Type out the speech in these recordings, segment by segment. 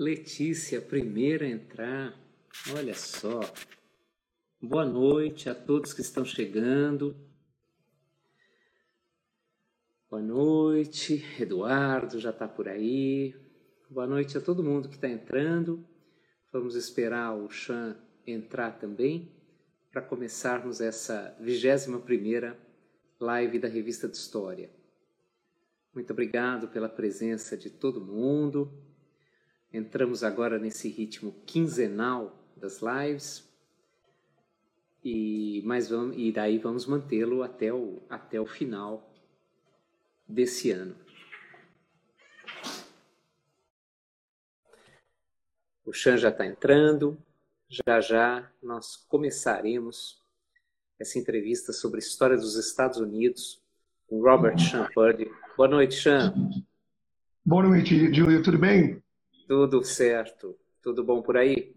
Letícia, primeira a entrar. Olha só. Boa noite a todos que estão chegando. Boa noite, Eduardo já está por aí. Boa noite a todo mundo que está entrando. Vamos esperar o Chan entrar também para começarmos essa 21 primeira live da Revista de História. Muito obrigado pela presença de todo mundo. Entramos agora nesse ritmo quinzenal das lives e mais vamos e daí vamos mantê-lo até o até o final desse ano. O Chan já está entrando. Já já nós começaremos essa entrevista sobre a história dos Estados Unidos com Robert Chan. Boa noite, Chan. Boa noite, Julia. Tudo bem? Tudo certo. Tudo bom por aí?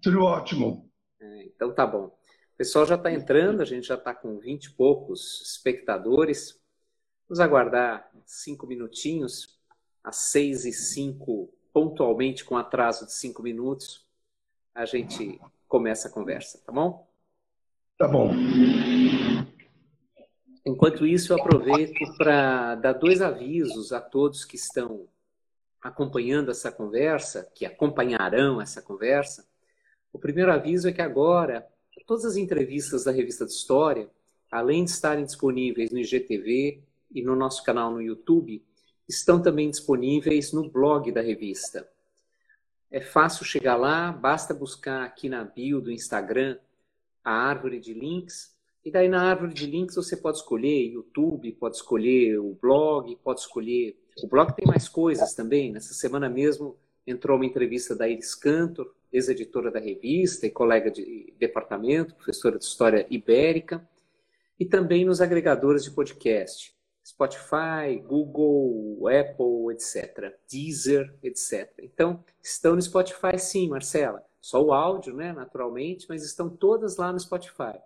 Tudo ótimo. É, então tá bom. O pessoal já está entrando, a gente já está com 20 e poucos espectadores. Vamos aguardar cinco minutinhos, às seis e cinco, pontualmente, com atraso de cinco minutos, a gente começa a conversa, tá bom? Tá bom. Enquanto isso, eu aproveito para dar dois avisos a todos que estão acompanhando essa conversa, que acompanharão essa conversa, o primeiro aviso é que agora todas as entrevistas da Revista de História, além de estarem disponíveis no IGTV e no nosso canal no YouTube, estão também disponíveis no blog da revista. É fácil chegar lá, basta buscar aqui na bio do Instagram a árvore de links, e daí na árvore de links você pode escolher YouTube, pode escolher o blog, pode escolher o blog tem mais coisas também. Nessa semana mesmo entrou uma entrevista da Iris Cantor, ex-editora da revista e colega de departamento, professora de História Ibérica, e também nos agregadores de podcast, Spotify, Google, Apple, etc., Deezer, etc. Então, estão no Spotify sim, Marcela. Só o áudio, né, naturalmente, mas estão todas lá no Spotify.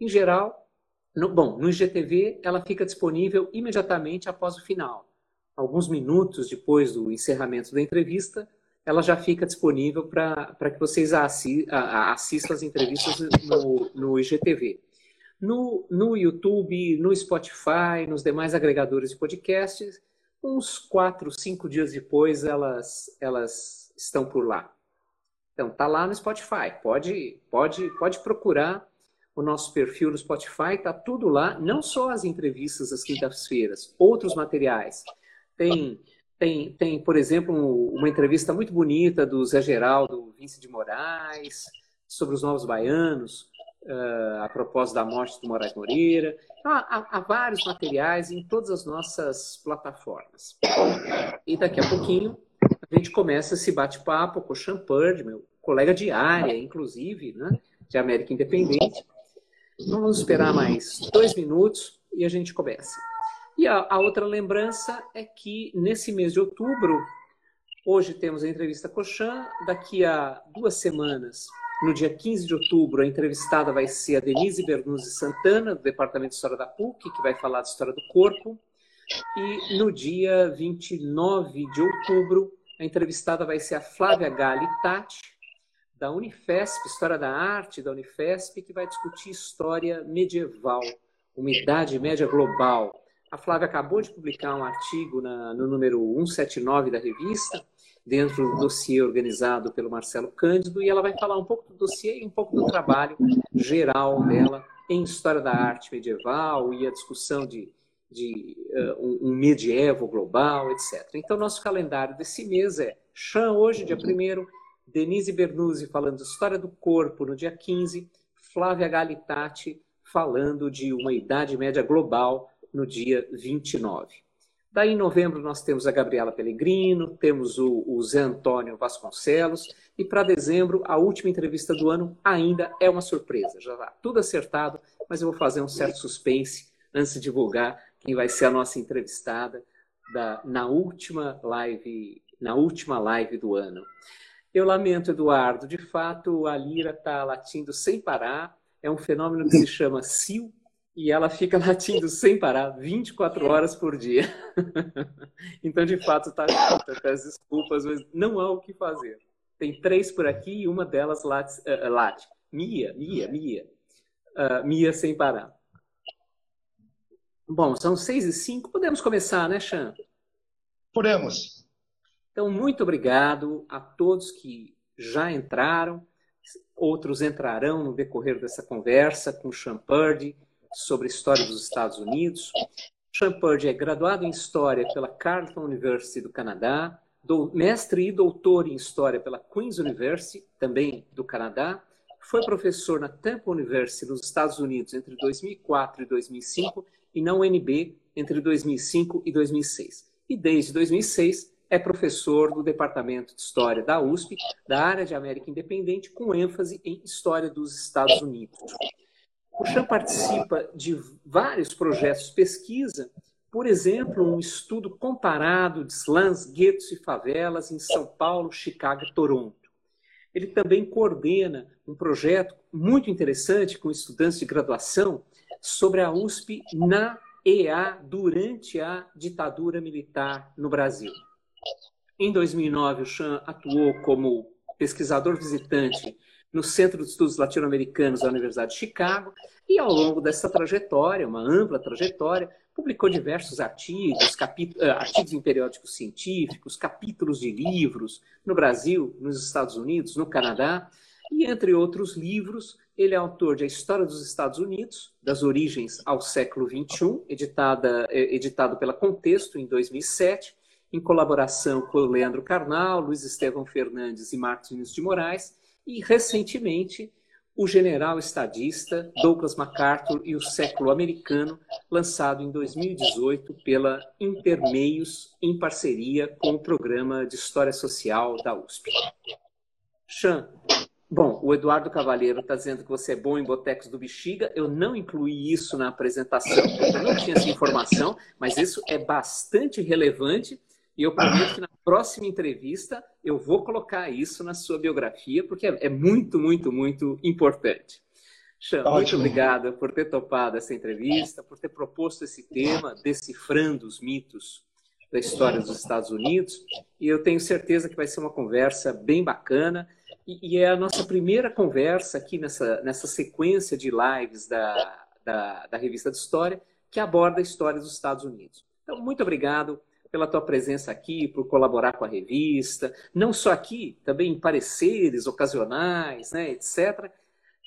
Em geral, no, bom, no IGTV ela fica disponível imediatamente após o final alguns minutos depois do encerramento da entrevista, ela já fica disponível para que vocês assistam as entrevistas no, no IGTV. No, no YouTube, no Spotify, nos demais agregadores de podcasts, uns quatro, cinco dias depois elas, elas estão por lá. Então, tá lá no Spotify. Pode, pode, pode procurar o nosso perfil no Spotify, tá tudo lá, não só as entrevistas das quintas-feiras, outros materiais. Tem, tem, tem, por exemplo, uma entrevista muito bonita do Zé Geraldo Vince de Moraes sobre os novos baianos, uh, a propósito da morte do Moraes Moreira. Então, há, há, vários materiais em todas as nossas plataformas. E daqui a pouquinho a gente começa esse bate-papo com o Champard, meu colega de área, inclusive, né, de América Independente. Vamos esperar mais dois minutos e a gente começa. E a, a, outra lembrança é que nesse mês de outubro, hoje temos a entrevista com o Chan, daqui a duas semanas, no dia 15 de outubro, a entrevistada vai ser a Denise Bernuzzi Santana, do Departamento de História da PUC, que vai falar de História do Corpo. E no dia 29 de outubro, a entrevistada vai ser a Flávia Gali Tati, da Unifesp, História da Arte da Unifesp, que vai discutir história medieval, uma Idade Média Global. A Flávia acabou de publicar um artigo na, no número 179 da revista, dentro do dossiê organizado pelo Marcelo Cândido, e ela vai falar um pouco do dossiê e um pouco do trabalho geral dela em História da Arte Medieval e a discussão de, de uh, um, medievo global, etc. Então, nosso calendário desse mês é Chan hoje, dia 1 Denise Bernuzzi falando de História do Corpo no dia 15, Flávia Galitati falando de uma Idade Média Global no dia 29. Daí, em novembro, nós temos a Gabriela Pellegrino, temos o, o Zé Antônio Vasconcelos, e para dezembro, a última entrevista do ano ainda é uma surpresa. Já está tudo acertado, mas eu vou fazer um certo suspense antes de divulgar quem vai ser a nossa entrevistada da, na última live, na última live do ano. Eu lamento, Eduardo, de fato a Lira está latindo sem parar. É um fenômeno que se chama CIL, e ela fica latindo sem parar 24 horas por dia. então, de fato, está chata, peço desculpas, mas não há o que fazer. Tem três por aqui e uma delas late. Uh, late. Mia, Mia, Mia. Uh, Mia sem parar. Bom, são seis e cinco. Podemos começar, né, Chan? Podemos. Então, muito obrigado a todos que já entraram. Outros entrarão no decorrer dessa conversa com o Purdy sobre história dos Estados Unidos. Sean Purdy é graduado em História pela Carleton University do Canadá, mestre e doutor em História pela Queen's University, também do Canadá. Foi professor na Temple University nos Estados Unidos entre 2004 e 2005 e na UNB entre 2005 e 2006. E desde 2006 é professor do Departamento de História da USP, da área de América Independente, com ênfase em História dos Estados Unidos. O Chan participa de vários projetos de pesquisa, por exemplo, um estudo comparado de slums, guetos e favelas em São Paulo, Chicago e Toronto. Ele também coordena um projeto muito interessante com estudantes de graduação sobre a USP na EA durante a ditadura militar no Brasil. Em 2009, o Chan atuou como pesquisador visitante no Centro de Estudos Latino-Americanos da Universidade de Chicago, e ao longo dessa trajetória, uma ampla trajetória, publicou diversos artigos, eh, artigos em periódicos científicos, capítulos de livros no Brasil, nos Estados Unidos, no Canadá, e entre outros livros, ele é autor de A História dos Estados Unidos, das origens ao século XXI, editada, eh, editado pela Contexto em 2007, em colaboração com Leandro Carnal, Luiz Estevão Fernandes e Vinícius de Moraes, e, recentemente, o general estadista Douglas MacArthur e o século americano, lançado em 2018 pela Intermeios, em parceria com o programa de História Social da USP. Chan, bom, o Eduardo Cavalheiro está dizendo que você é bom em botecos do Bexiga. Eu não incluí isso na apresentação, porque eu não tinha essa informação, mas isso é bastante relevante e eu prometo que na próxima entrevista eu vou colocar isso na sua biografia, porque é, é muito, muito, muito importante. Xan, muito obrigado por ter topado essa entrevista, por ter proposto esse tema, decifrando os mitos da história dos Estados Unidos. E eu tenho certeza que vai ser uma conversa bem bacana. E, e é a nossa primeira conversa aqui nessa, nessa sequência de lives da, da, da revista de história que aborda a história dos Estados Unidos. Então, muito obrigado pela tua presença aqui, por colaborar com a revista, não só aqui, também em pareceres ocasionais, né, etc.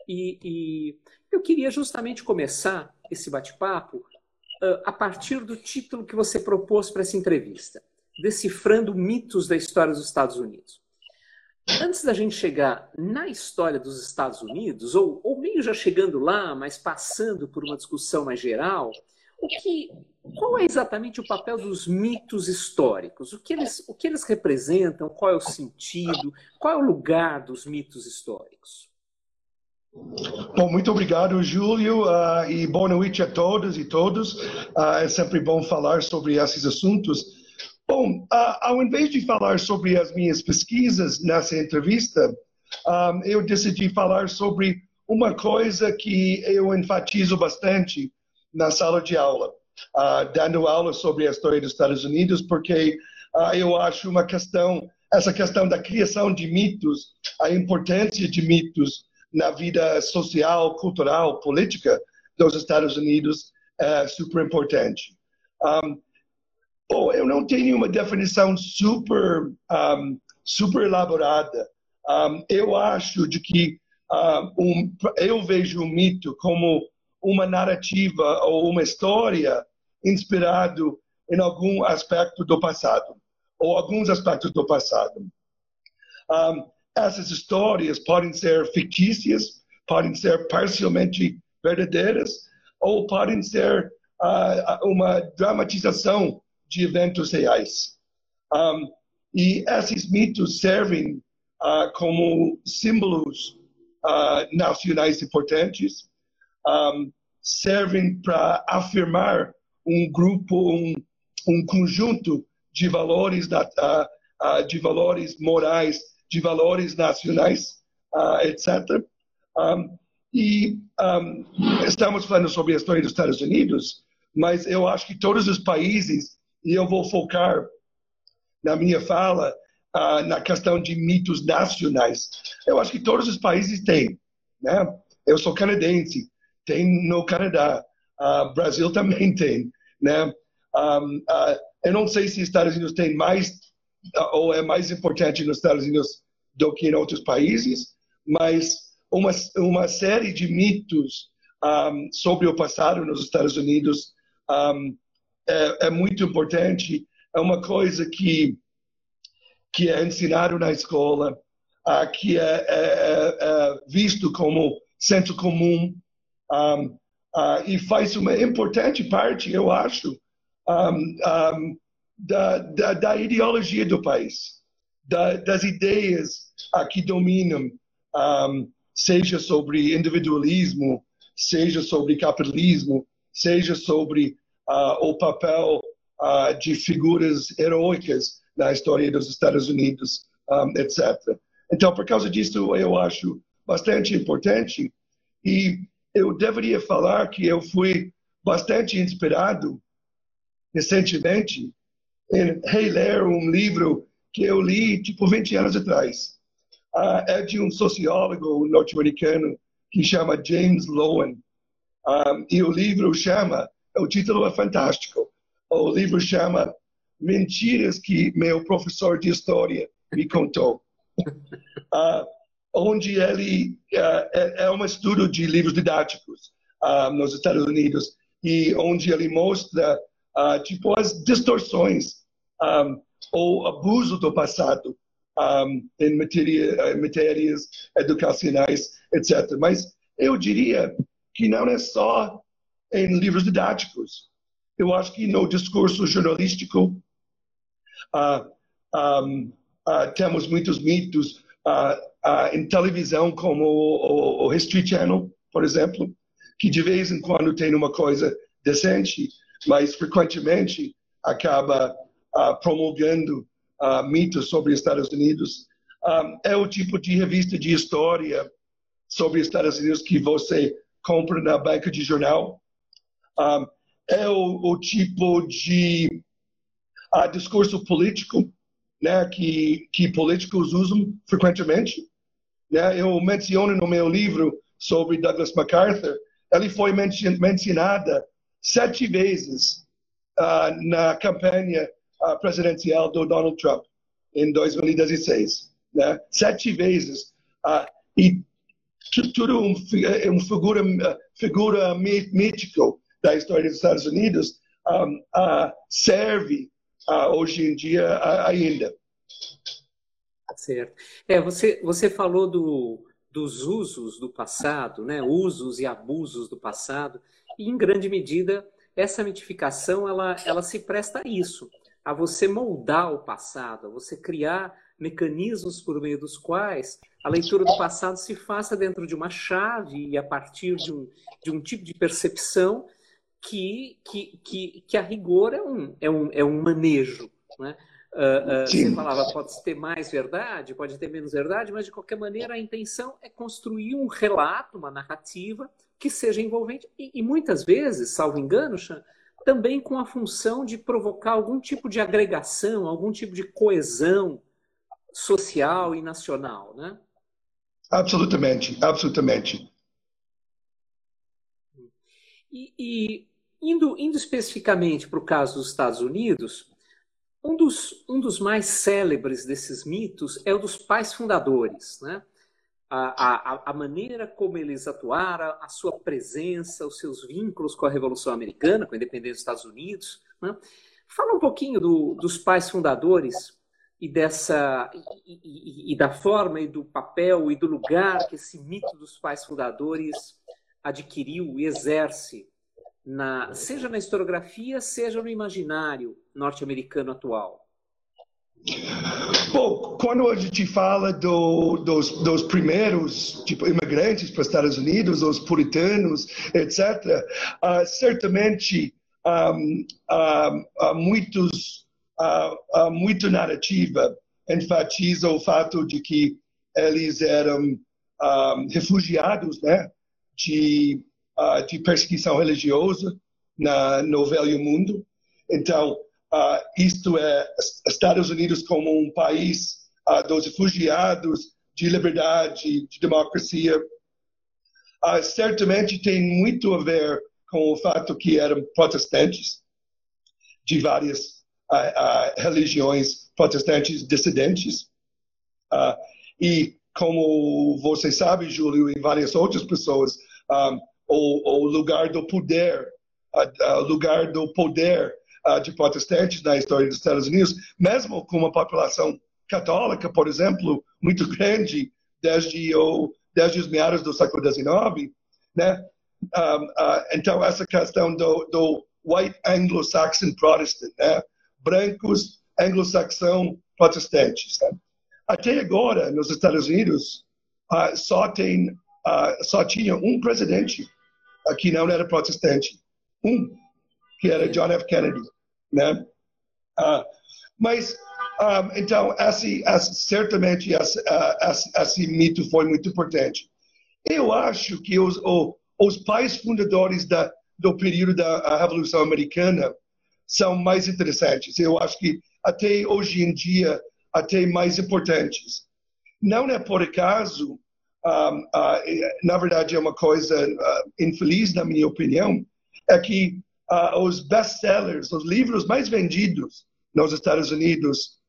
E, e eu queria justamente começar esse bate-papo uh, a partir do título que você propôs para essa entrevista, Decifrando Mitos da História dos Estados Unidos. Antes da gente chegar na história dos Estados Unidos, ou, ou meio já chegando lá, mas passando por uma discussão mais geral, o que, qual é exatamente o papel dos mitos históricos? O que, eles, o que eles representam? Qual é o sentido? Qual é o lugar dos mitos históricos? Bom, muito obrigado, Júlio, uh, e boa noite a todos e todos. Uh, é sempre bom falar sobre esses assuntos. Bom, uh, ao invés de falar sobre as minhas pesquisas nessa entrevista, um, eu decidi falar sobre uma coisa que eu enfatizo bastante, na sala de aula, uh, dando aula sobre a história dos Estados Unidos, porque uh, eu acho uma questão, essa questão da criação de mitos, a importância de mitos na vida social, cultural, política dos Estados Unidos é super importante. Um, bom, eu não tenho uma definição super, um, super elaborada. Um, eu acho de que um, eu vejo o mito como uma narrativa ou uma história inspirado em algum aspecto do passado ou alguns aspectos do passado. Um, essas histórias podem ser fictícias, podem ser parcialmente verdadeiras ou podem ser uh, uma dramatização de eventos reais. Um, e esses mitos servem uh, como símbolos uh, nacionais importantes um, servem para afirmar um grupo, um, um conjunto de valores, da, uh, uh, de valores morais, de valores nacionais, uh, etc. Um, e um, estamos falando sobre a história dos Estados Unidos, mas eu acho que todos os países, e eu vou focar na minha fala na questão de mitos nacionais, eu acho que todos os países têm. Né? Eu sou canadense, tem no Canadá, uh, Brasil também tem. Né? Um, uh, eu não sei se os Estados Unidos tem mais ou é mais importante nos Estados Unidos do que em outros países, mas uma, uma série de mitos um, sobre o passado nos Estados Unidos um, é, é, muito importante. É uma coisa que, que é ensinado na escola, uh, que é, é, é, é, visto como senso comum um, uh, e faz uma importante parte, eu acho, da, da, da, ideologia do país, da, das ideias uh, que dominam um, seja sobre individualismo, seja sobre capitalismo, seja sobre uh, o papel uh, de figuras heróicas na história dos Estados Unidos, um, etc. Então, por causa disso, eu acho bastante importante e eu deveria falar que eu fui bastante inspirado recentemente em reler um livro que eu li tipo 20 anos atrás uh, é de um sociólogo norte-americano que chama James Lowen. Um, e o livro chama, o título é fantástico, o livro chama Mentiras que meu professor de história me contou. Uh, onde ele uh, é, é, um estudo de livros didáticos uh, nos Estados Unidos e onde ele mostra uh, tipo as distorções um, ou abuso do passado um, em, matéria, em matérias educacionais, etc. Mas eu diria que não é só em livros didáticos. Eu acho que no discurso jornalístico uh, um, uh, temos muitos mitos em televisão, como o, o, o History Channel, por exemplo, que de vez em quando tem uma coisa decente, mas frequentemente acaba promulgando uh, mitos sobre os Estados Unidos. Um, é o tipo de revista de história sobre os Estados Unidos que você compra na banca de jornal. Um, é o, o, tipo de uh, discurso político né, que, que políticos usam frequentemente. Né? Eu menciono no meu livro sobre Douglas MacArthur, ele foi mencionada sete vezes uh, na campanha uh, presidencial do Donald Trump em 2016, né? Sete vezes. Uh, e tudo um, um figura, figura mítica da história dos Estados Unidos um, serve hoje em dia ainda. Certo. É, você, você falou do, dos usos do passado, né? usos e abusos do passado, e em grande medida essa mitificação ela, ela se presta a isso a você moldar o passado, a você criar mecanismos por meio dos quais a leitura do passado se faça dentro de uma chave e a partir de um, de um tipo de percepção que, que, que, que a rigor é um, é um, é um manejo. Né? Uh, uh, você falava, pode ter mais verdade, pode ter menos verdade, mas de qualquer maneira a intenção é construir um relato, uma narrativa que seja envolvente. E, e muitas vezes, salvo engano, Chan, também com a função de provocar algum tipo de agregação, algum tipo de coesão social e nacional, né? Absolutamente, absolutamente. E, e indo, indo especificamente para o caso dos Estados Unidos, um dos, um dos mais célebres desses mitos é o dos pais fundadores, né? a, a, a, maneira como eles atuaram, a sua presença, os seus vínculos com a Revolução Americana, com a independência dos Estados Unidos. Né? Fala um pouquinho do, dos pais fundadores e dessa e, e, e, da forma e do papel e do lugar que esse mito dos pais fundadores adquiriu e exerce na, seja na historiografia, seja no imaginário norte-americano atual. Bom, quando a gente fala do, dos, dos, primeiros tipo, imigrantes para os Estados Unidos, os puritanos, etc., uh, certamente um, uh, uh, muitos, uh, muito narrativa enfatiza o fato de que eles eram um, refugiados né, de, uh, de perseguição religiosa na, no Velho Mundo. Então, uh, isto é Estados Unidos como um país uh, dos refugiados, de liberdade, de democracia. certamente tem muito a ver com o fato que eram protestantes de várias religiões protestantes dissidentes. e como você sabe, Júlio, e várias outras pessoas, o, o, lugar do poder, o lugar do poder de protestantes na história dos Estados Unidos, mesmo com uma população católica, por exemplo, muito grande desde, o, desde os meados do século XIX, né? Um, uh, então essa questão do, do white anglo-saxon protestant, né? brancos anglo-saxão protestantes. Né? Até agora, nos Estados Unidos, uh, só, tem, uh, só tinha um presidente que não era protestante. Um, que era John F. Kennedy. Né? Uh, mas, um, então, esse, esse, certamente esse, esse, esse, mito foi muito importante. Eu acho que os, os pais fundadores da, do período da Revolução Americana são mais interessantes. Eu acho que até hoje em dia até mais importantes. Não é por acaso, na verdade é uma coisa infeliz na minha opinião, é que os best-sellers, os livros mais vendidos nos Estados Unidos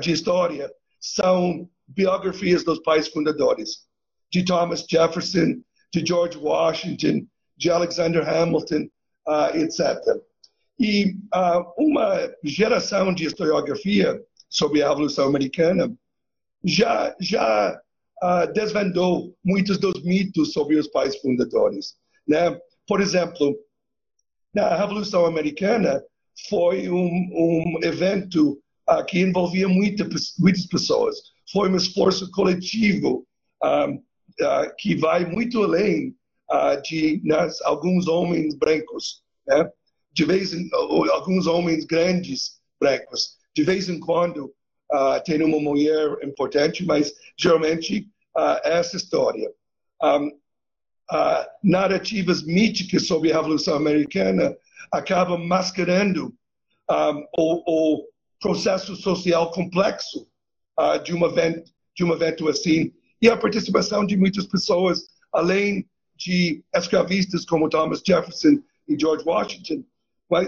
de história são biografias dos pais fundadores, de Thomas Jefferson, de George Washington, de Alexander Hamilton, etc. E uma geração de historiografia sobre a Revolução Americana, já, já uh, desvendou muitos dos mitos sobre os pais fundadores. Né? Por exemplo, na Revolução Americana foi um, um evento uh, que envolvia muita, muitas pessoas. Foi um esforço coletivo uh, que vai muito além de alguns homens brancos, né? de vez em alguns homens grandes brancos de vez em quando uh, tem uma mulher importante, mas geralmente uh, essa história. Um, uh, narrativas míticas sobre a Revolução Americana acabam mascarando um, o, o, processo social complexo de, um evento, de um evento assim e a participação de muitas pessoas, além de escravistas como Thomas Jefferson e George Washington,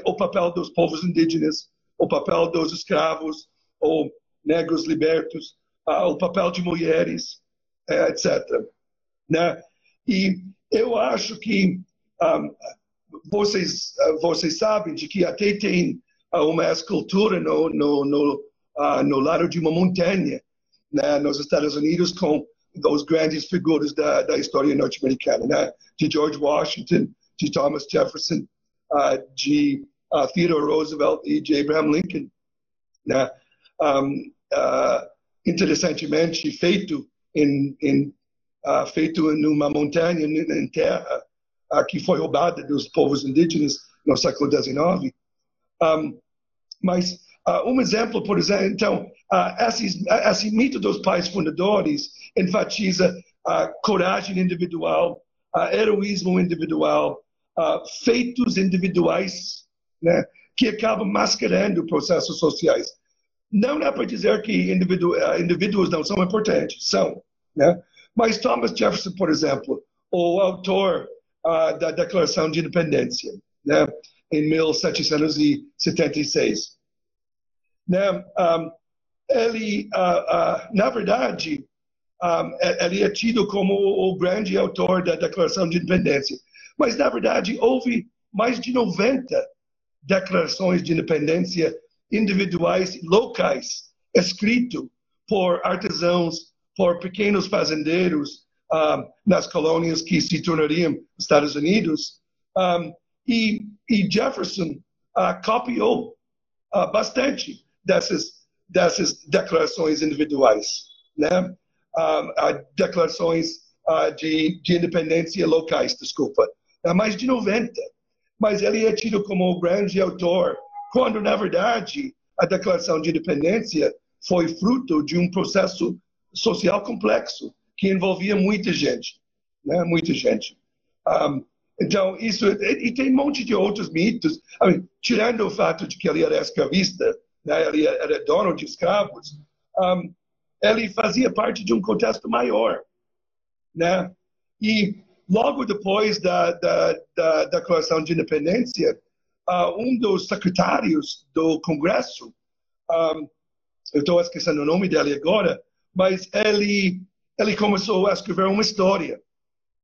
o papel dos povos indígenas, o papel dos escravos ou negros libertos, uh, o papel de mulheres, uh, é, etc. Né? E eu acho que um, vocês, uh, vocês sabem de que até tem uma escultura no, no, no, no lado de uma montanha né, nos Estados Unidos com os grandes figuras da, da história norte-americana, né? de George Washington, de Thomas Jefferson, de uh, Theodore Roosevelt e de Abraham Lincoln. Né? Um, uh, feito em, em uh, feito numa montanha em terra uh, que foi roubada dos povos indígenas no século XIX. Um, mas uh, um exemplo, por exemplo, então, esse, esse mito dos pais fundadores enfatiza a coragem individual, heroísmo individual, feitos individuais né, que acabam mascarando processos sociais. Não é para dizer que indivíduo, eh, indivíduos não são importantes, são. Né? Mas Thomas Jefferson, por exemplo, o autor uh, da Declaração de Independência, né, em 1776, né, um, ele, uh, uh, na verdade, um, ele é tido como o grande autor da Declaração de Independência. Mas, na verdade, houve mais de 90 declarações de independência individuais locais, escrito por artesãos, por pequenos fazendeiros um, nas colônias que se tornariam Estados Unidos. Um, e, e, Jefferson uh, copiou uh, bastante dessas, dessas declarações individuais, né? Um, declarações uh, de, de independência locais, desculpa. Uh, mais de 90 mas ele é tido como o grande autor, quando, na verdade, a Declaração de Independência foi fruto de um processo social complexo que envolvia muita gente. né? Muita gente. Um, então, isso, e, e, tem um monte de outros mitos, mean, tirando o fato de que ele era escravista, né? ele era dono de escravos, um, ele fazia parte de um contexto maior, né? E logo depois da, da, da Declaração de Independência, uh, um dos secretários do Congresso, um, eu estou esquecendo o nome dele agora, mas ele, ele começou a escrever uma história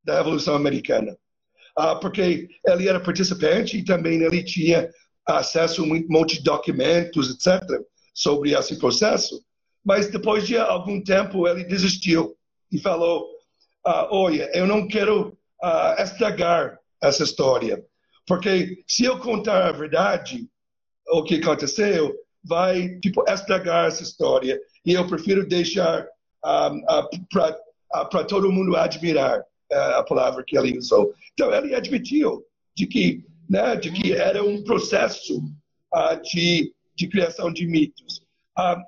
da Revolução Americana. Uh, porque ele era participante e também ele tinha acesso a um monte de documentos, etc., sobre esse processo. Mas depois de algum tempo ele desistiu e falou: uh, Olha, eu não quero uh, estragar essa história, porque se eu contar a verdade, o que aconteceu, vai tipo estragar essa história e eu prefiro deixar um, uh, para todo mundo admirar uh, a palavra que ele usou. Então ele admitiu de que, né, de que era um processo uh, de, de criação de mitos.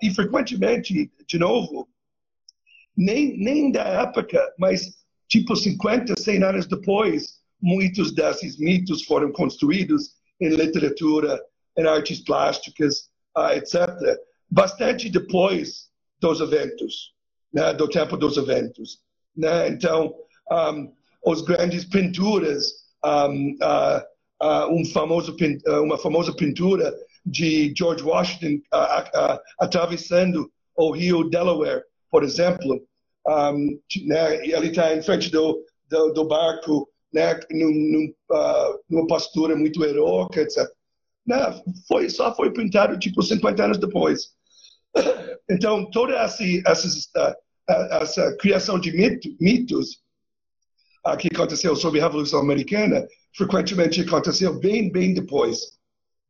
e frequentemente, de novo, nem, nem da época, mas tipo 50, 100 anos depois, muitos desses mitos foram construídos em literatura, em artes plásticas, uh, etc., bastante depois dos eventos, né, do tempo dos eventos. Né? Então, um, os grandes pinturas, um, uh, uh, um famoso, uma famosa pintura de George Washington atravessando o rio Delaware, por exemplo, um, né, ele está em frente do, do, do barco, né, num, num, numa postura muito heróica, etc. Né? Foi, só foi pintado tipo 50 anos depois. Então, toda essa, essa, essa criação de mito, mitos uh, que aconteceu sobre a Revolução Americana, frequentemente aconteceu bem, bem depois.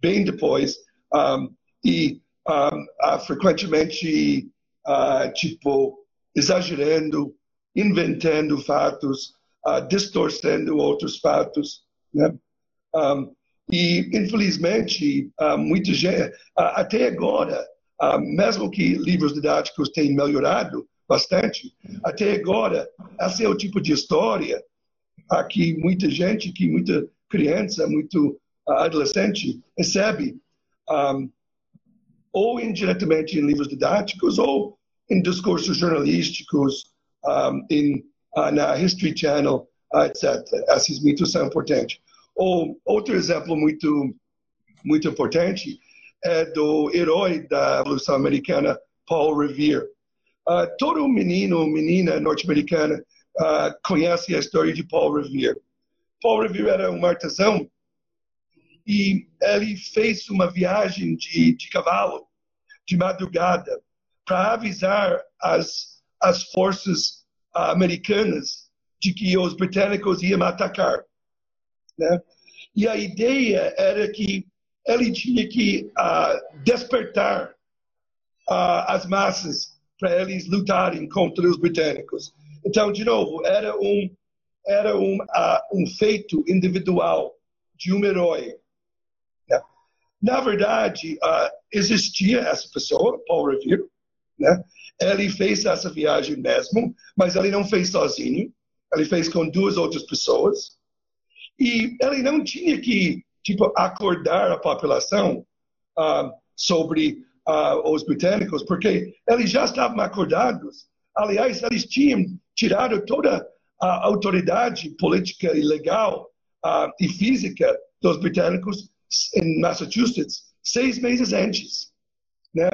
Bem depois. Um, e um, uh, frequentemente, uh, tipo, exagerando, inventando fatos, distorcendo outros fatos. Né? Um, e, infelizmente, uh, muita gente, uh, até agora, uh, mesmo que livros didáticos tenham melhorado bastante, até agora, esse é o tipo de história que muita gente, que muita criança, muito adolescente recebe, um, ou indiretamente em livros didáticos, ou em discursos jornalísticos, um, em, na History Channel, etc. Esses mitos são importantes. Ou, outro exemplo muito, muito importante é do herói da Revolução Americana, Paul Revere. Uh, todo menino menina norte-americana uh, conhece a história de Paul Revere. Paul Revere era um artesão e ele fez uma viagem de, de cavalo de madrugada para avisar as, as forças americanas de que os britânicos iam atacar. Né? E a ideia era que ele tinha que uh, despertar uh, as massas para eles lutarem contra os britânicos. Então, de novo, era um era um, uh, um feito individual de um herói. Né? Na verdade, existia essa pessoa, Paul Revere, né? Ele fez essa viagem mesmo, mas ele não fez sozinho. Ele fez com duas outras pessoas. E ele não tinha que tipo acordar a população uh, sobre uh, os britânicos, porque eles já estavam acordados. Aliás, eles tinham tirado toda a autoridade política e legal uh, e física dos britânicos em Massachusetts seis meses antes. Né?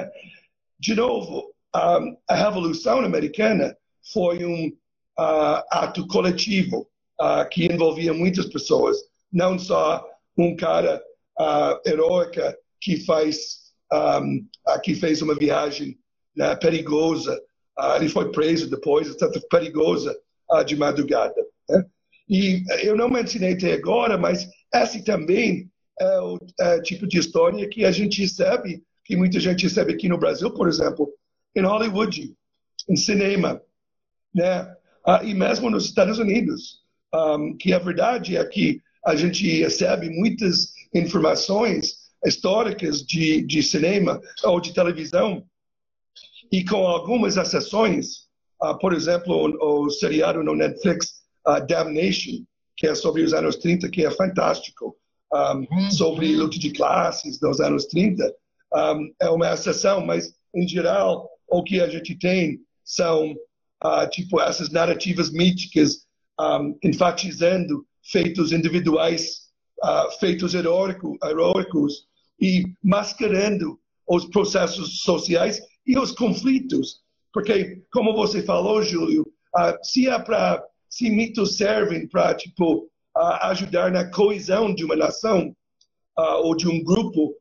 De novo, a Revolução Americana foi um uh, ato coletivo uh, que envolvia muitas pessoas, não só um cara uh, heróica que faz um, uh, que fez uma viagem né, perigosa, uh, ele foi preso depois, etc., perigosa uh, de madrugada. Né? E eu não mencionei até agora, mas esse também é o é, tipo de história que a gente recebe, que muita gente recebe aqui no Brasil, por exemplo, em Hollywood, em cinema, né? e mesmo nos Estados Unidos um, que a verdade é que a gente recebe muitas informações históricas de, de cinema ou de televisão e com algumas exceções, uh, por exemplo, o, o seriado no Netflix uh, Damnation, que é sobre os anos 30, que é fantástico, um, sobre luta de classes dos anos 30. Um, é uma exceção, mas, em geral, o que a gente tem são, uh, tipo, essas narrativas míticas um, enfatizando feitos individuais, uh, feitos heróico, heróicos e mascarando os processos sociais e os conflitos. Porque, como você falou, Júlio, uh, se é se mitos servem para tipo ajudar na coesão de uma nação ou de um grupo,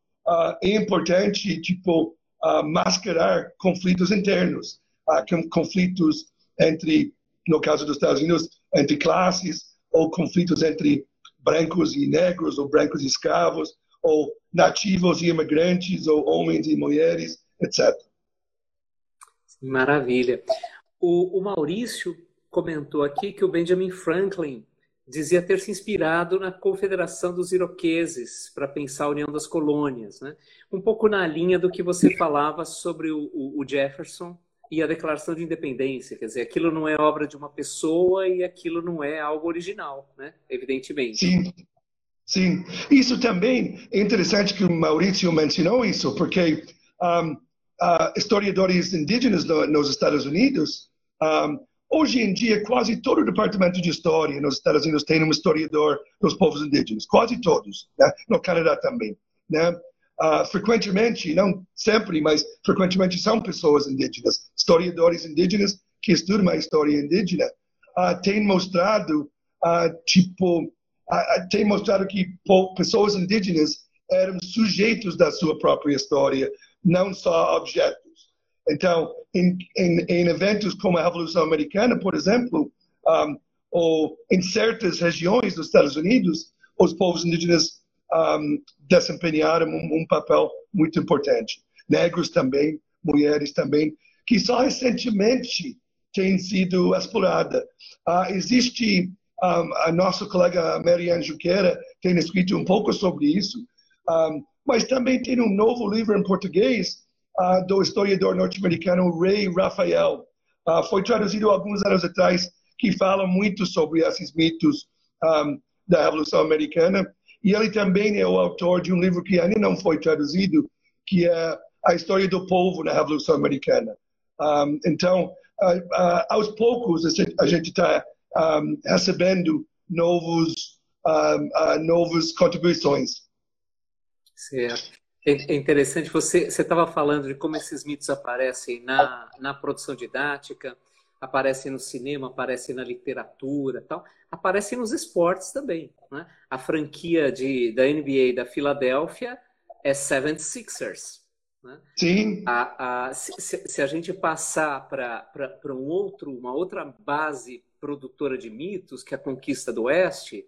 é importante tipo mascarar conflitos internos, conflitos entre, no caso dos Estados Unidos, entre classes ou conflitos entre brancos e negros ou brancos e escravos ou nativos e imigrantes, ou homens e mulheres, etc. Maravilha. O, o Maurício comentou aqui que o Benjamin Franklin dizia ter se inspirado na Confederação dos Iroqueses para pensar a união das colônias, né? Um pouco na linha do que você falava sobre o, o, o, Jefferson e a Declaração de Independência, quer dizer, aquilo não é obra de uma pessoa e aquilo não é algo original, né? Evidentemente. Sim, Sim, isso também é interessante que o Maurício mencionou isso, porque um, uh, historiadores indígenas no, nos Estados Unidos, um, hoje em dia quase todo o departamento de história nos Estados Unidos tem um historiador dos povos indígenas, quase todos, né? no Canadá também, né? Uh, frequentemente, não sempre, mas frequentemente são pessoas indígenas, historiadores indígenas que estudam a história indígena, uh, têm mostrado, uh, tipo, tem mostrado que pessoas indígenas eram sujeitos da sua própria história, não só objetos. Então, em, em, em eventos como a Revolução Americana, por exemplo, um, ou em certas regiões dos Estados Unidos, os povos indígenas um, desempenharam um, um, papel muito importante. Negros também, mulheres também, que só recentemente têm sido exploradas. Uh, existe um, a nossa colega Marianne Juqueira tem escrito um pouco sobre isso, mas também tem um novo livro em português uh, do historiador norte-americano Ray Raphael. Uh, foi traduzido alguns anos atrás, que fala muito sobre esses mitos um, da Revolução Americana. E ele também é o autor de um livro que ainda não foi traduzido, que é A História do Povo na Revolução Americana. Um, então, uh, uh, aos poucos, a gente está um, recebendo novos, novas contribuições. Certo. É, é interessante, você estava falando de como esses mitos aparecem na, na produção didática, aparecem no cinema, aparecem na literatura tal, aparecem nos esportes também. Né? A franquia de, da NBA da Filadélfia é 76ers. Né? Sim. A, a, se, se, a gente passar para um outro, uma outra base produtora de mitos, que é a conquista do Oeste,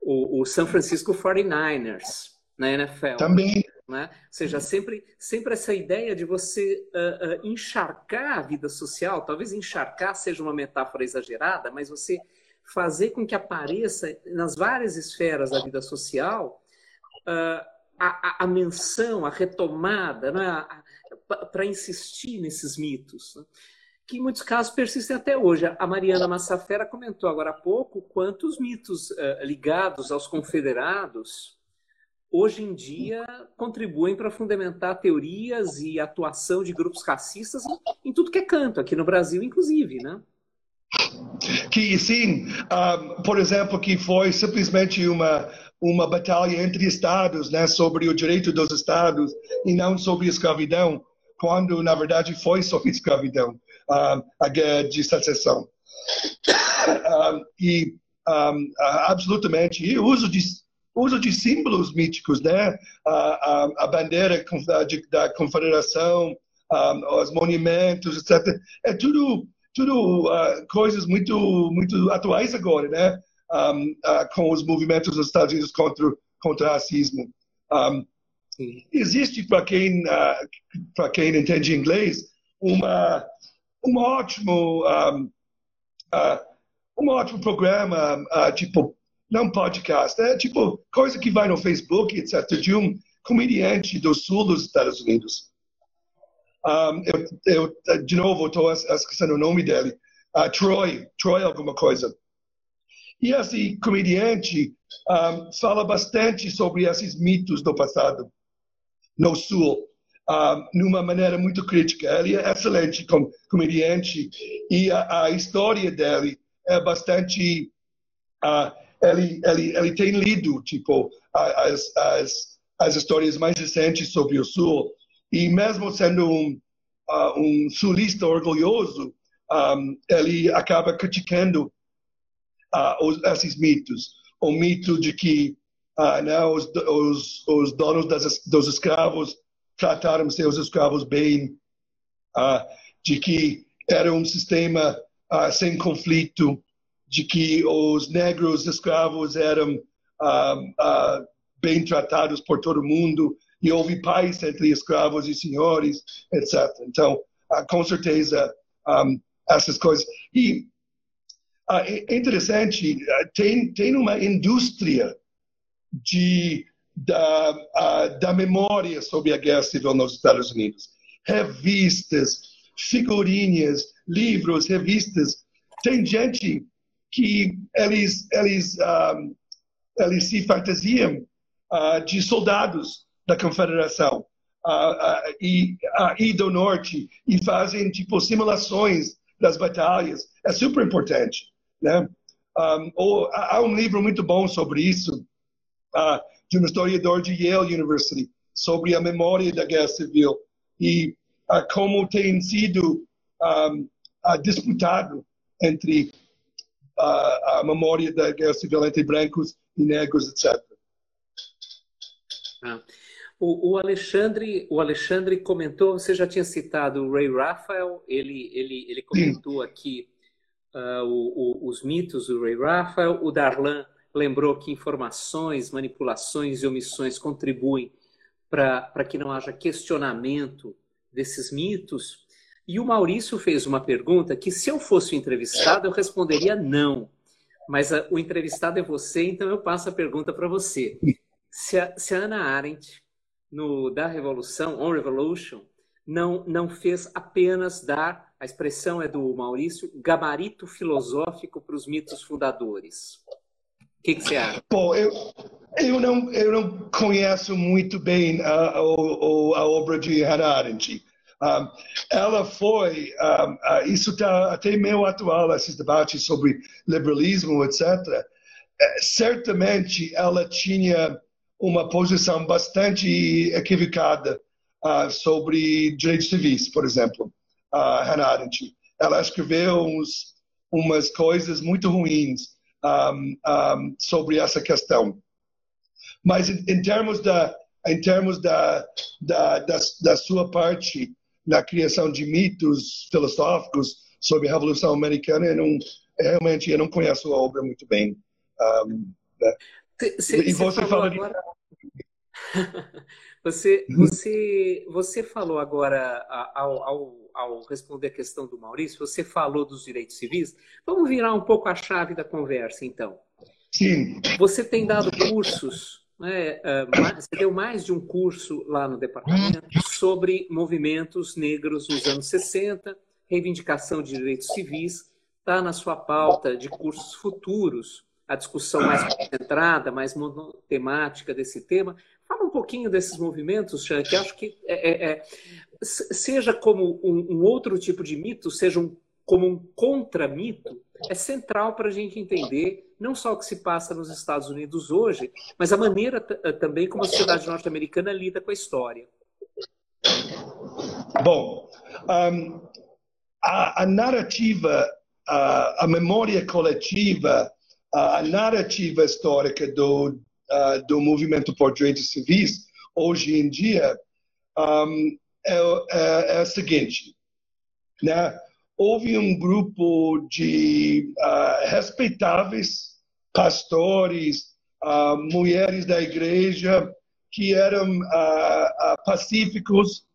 o, o San Francisco 49ers na NFL. Também. Né? Ou seja, sempre, sempre essa ideia de você uh, uh, encharcar a vida social, talvez encharcar seja uma metáfora exagerada, mas você fazer com que apareça nas várias esferas da vida social uh, a, a, a, menção, a retomada, né? para insistir nesses mitos. Né? que em muitos casos persistem até hoje. A Mariana Massafera comentou agora há pouco quantos mitos ligados aos confederados hoje em dia contribuem para fundamentar teorias e atuação de grupos racistas em, em tudo que é canto, aqui no Brasil, inclusive, né? Que sim, um, ah, por exemplo, que foi simplesmente uma uma batalha entre estados, né, sobre o direito dos estados e não sobre escravidão, quando na verdade foi sobre escravidão uh, a guerra de secessão. Uh, e um, absolutamente, e o uso de uso de símbolos míticos, né? A, a, a bandeira da confederação, um, os monumentos, etc. É tudo, tudo uh, coisas muito, muito atuais agora, né? Um, uh, com os movimentos dos Estados Unidos contra, contra o racismo. Um, existe, para quem, uh, para quem entende inglês, uma um ótimo, um, um ótimo programa, tipo, não podcast, é tipo coisa que vai no Facebook, etc., de um comediante do sul dos Estados Unidos. Um, eu, eu, de novo, estou esquecendo o nome dele. Uh, Troy, Troy alguma coisa. E esse comediante um, fala bastante sobre esses mitos do passado no Sul, um, numa maneira muito crítica. Ele é excelente como comediante e a, a história dele é bastante. Uh, ele, ele, ele tem lido tipo as, as, as histórias mais recentes sobre o Sul e mesmo sendo um, uh, um sulista orgulhoso, um, ele acaba criticando uh, os, esses mitos. O mito de que uh, né, os, os, os, donos das, dos escravos trataram seus escravos bem, de que era um sistema sem conflito, de que os negros escravos eram bem tratados por todo mundo e houve paz entre escravos e senhores, etc. Então, com certeza, um, essas coisas. E é interessante, tem, tem uma indústria de, da, da memória sobre a guerra civil nos Estados Unidos. Revistas, figurinhas, livros, revistas. Tem gente que eles, eles, um, eles se fantasiam de soldados da Confederação e, e do Norte e fazem tipo simulações das batalhas. É super importante, né? Um, ou, há um livro muito bom sobre isso uh, de um historiador de Yale University sobre a memória da Guerra Civil e uh, como tem sido um, uh, disputado entre a memória da Guerra Civil entre brancos e negros, etc. Ah. O, o, Alexandre, o Alexandre comentou, você já tinha citado o Ray Raphael, ele, ele, ele comentou aqui uh, o, o, os mitos do Ray Raphael. O Darlan lembrou que informações, manipulações e omissões contribuem para que não haja questionamento desses mitos. E o Maurício fez uma pergunta que, se eu fosse o entrevistado, eu responderia não. Mas a, o entrevistado é você, então eu passo a pergunta para você. Se a, se a Ana Arendt no da Revolução, On Revolution, não, não fez apenas dar, a expressão é do Maurício, gabarito filosófico para os mitos fundadores. O que, que você acha? Bom, eu, eu, não, eu não conheço muito bem a, a, a obra de Hannah Arendt. Um, ela foi, um, uh, isso está até meio atual, esses debates sobre liberalismo, etc. É, certamente ela tinha uma posição bastante equivocada uh, sobre direitos civis, por exemplo, uh, Hannah Arendt. Ela escreveu uns, umas coisas muito ruins um, sobre essa questão. Mas em, em termos da em termos da, da, da, da, sua parte na criação de mitos filosóficos sobre a Revolução Americana, eu não, realmente eu não conheço a obra muito bem. Um, né? Cê, e você falou agora... você, você, você falou agora, ao, ao, ao, responder a questão do Maurício, você falou dos direitos civis. Vamos virar um pouco a chave da conversa, então. Sim. Você tem dado cursos, né, eh, você deu mais de um curso lá no departamento sobre movimentos negros nos anos 60, reivindicação de direitos civis, está na sua pauta de cursos futuros a discussão mais concentrada, mais monotemática desse tema. Fala um pouquinho desses movimentos, Chan, que acho que é, é, é, seja como um, um, outro tipo de mito, seja um, como um contra-mito, é central para a gente entender não só o que se passa nos Estados Unidos hoje, mas a maneira eh, também como a sociedade norte-americana lida com a história. Bom, um, a, a, narrativa, a, a memória coletiva a narrativa histórica do, do movimento por direitos civis, hoje em dia, um, é, é, é a seguinte: né? Houve um grupo de uh, respeitáveis pastores, uh, mulheres da igreja, que eram pacíficos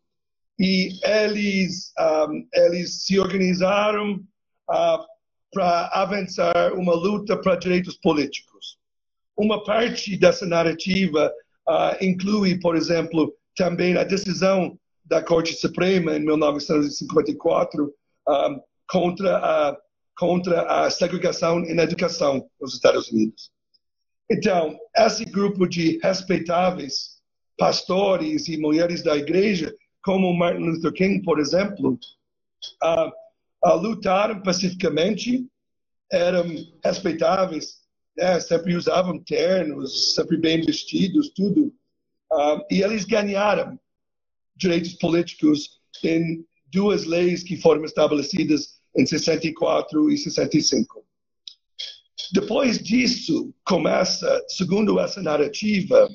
e eles, um, eles se organizaram para avançar uma luta para direitos políticos. Uma parte dessa narrativa uh, inclui, por exemplo, também a decisão da Corte Suprema em 1954 um, ah, contra a, contra a segregação na educação nos Estados Unidos. Então, esse grupo de respeitáveis pastores e mulheres da igreja, como Martin Luther King, por exemplo, lutaram pacificamente, eram respeitáveis, né? sempre usavam ternos, sempre bem vestidos, tudo. Uh, e eles ganharam direitos políticos em duas leis que foram estabelecidas em 64 e 65. Depois disso, começa, segundo essa narrativa,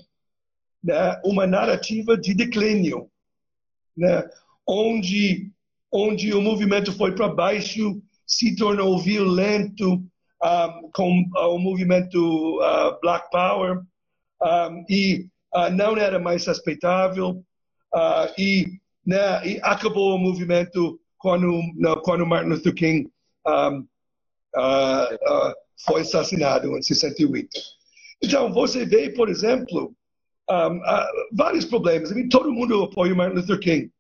né, uma narrativa de declínio, né, onde, onde o movimento foi para baixo, se tornou violento um, ah, com uh, o movimento uh, Black Power um, ah, e uh, não era mais respeitável e, né, e, acabou o movimento quando, quando Martin Luther King um, foi assassinado em 68. Então, você vê, por exemplo, um, uh, vários problemas. I mean, todo mundo apoia Martin Luther King.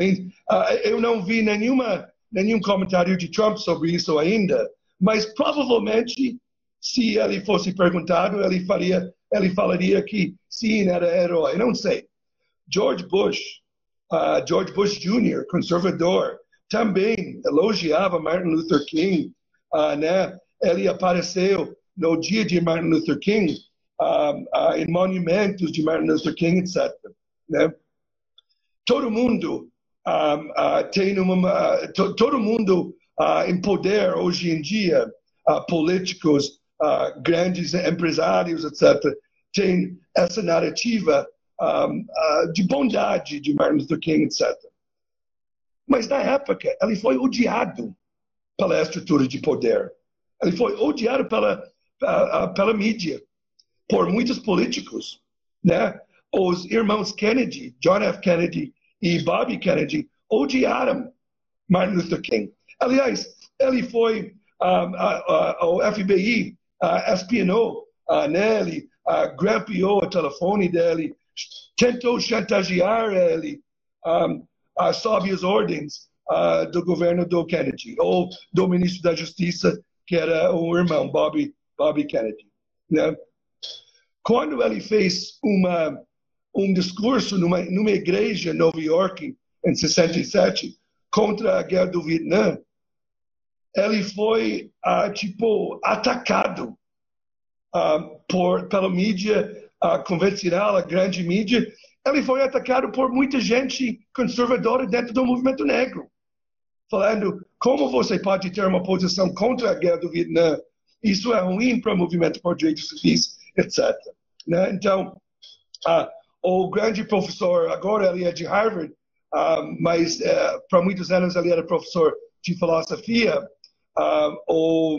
I mean, uh, eu não vi nenhuma, nenhum comentário de Trump sobre isso ainda, mas provavelmente, se ele fosse perguntado, ele, faria, ele falaria que sim, era herói. Não sei. George Bush, George Bush Jr., conservador, também elogiava Martin Luther King, uh, né? ele apareceu no dia de Martin Luther King, uh, em monumentos de Martin Luther King, etc. Né? Todo mundo tem uma, to, todo mundo em poder hoje em dia, políticos, grandes empresários, etc. Tem essa narrativa de bondade de Martin Luther King, etc. Mas na época ele foi odiado pela estrutura de poder. Ele foi odiado pela, pela mídia, por muitos políticos. Né? Os irmãos Kennedy, John F. Kennedy e Bobby Kennedy, odiaram Martin Luther King. Aliás, ele foi, um, o FBI uh, espionou uh, nele, uh, grampeou o telefone dele, tentou chantagear ele um, uh, sob as ordens uh, do governo do Kennedy, ou do ministro da Justiça que era o irmão Bobby, Bobby Kennedy. Né? Quando ele fez uma, um discurso numa, numa igreja em Nova York, em 67, contra a guerra do Vietnã, ele foi uh, tipo atacado uh, por pela mídia uh, convencional, a grande mídia. Ele foi atacado por muita gente conservadora dentro do movimento negro falando como você pode ter uma posição contra a guerra do Vietnã. Isso é ruim para o movimento por direitos civis, etc. Né? Então, o grande professor, agora ele é de Harvard, mas uh, para muitos anos ele era professor de filosofia, o,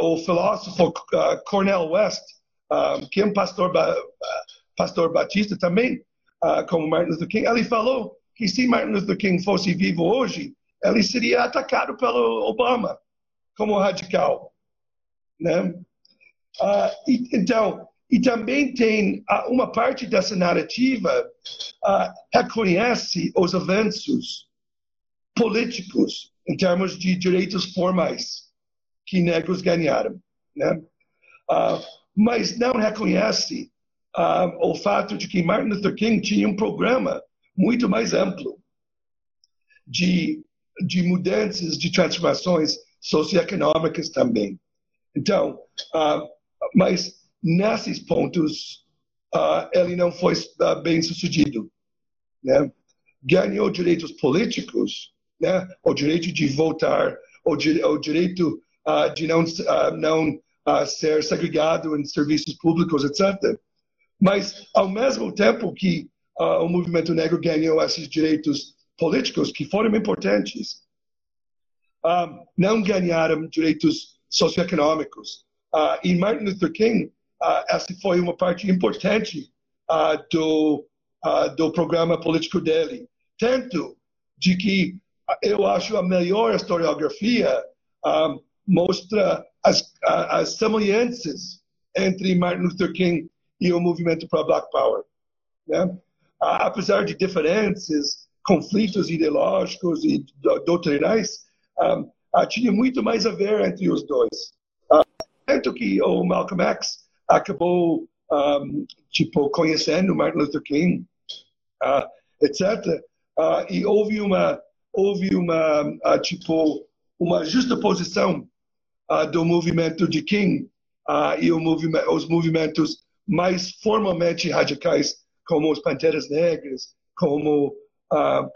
o filósofo Cornel West, que é um pastor, pastor batista também, como Martin Luther King, ele falou que se Martin Luther King fosse vivo hoje, ele seria atacado pelo Obama como radical, né? Uh, e, então, e também tem uh, uma parte dessa narrativa uh, reconhece os avanços políticos em termos de direitos formais que negros ganharam, né? mas não reconhece o fato de que Martin Luther King tinha um programa muito mais amplo de, de mudanças, de transformações socioeconômicas também. Então, uh, mas nesses pontos, uh, ele não foi uh, bem sucedido. Né? Ganhou direitos políticos, né? o direito de votar, o, o direito de não, não ser segregado em serviços públicos, etc. Mas, ao mesmo tempo que uh, o movimento negro ganhou esses direitos políticos que foram importantes. Uh, não ganharam direitos socioeconômicos. Uh, e Martin Luther King, uh, essa foi uma parte importante do, do programa político dele. Tanto de que eu acho a melhor historiografia mostra as, as semelhanças entre Martin Luther King e o movimento para Black Power. Né? apesar de diferenças, conflitos ideológicos e doutrinais, um, tinha muito mais a ver entre os dois. Tanto que o Malcolm X acabou um, tipo conhecendo Martin Luther King, uh, etc. Uh, e houve uma houve uma tipo uma justa posição do movimento de King e movimento, os movimentos mais formalmente radicais como os Panteras Negras, como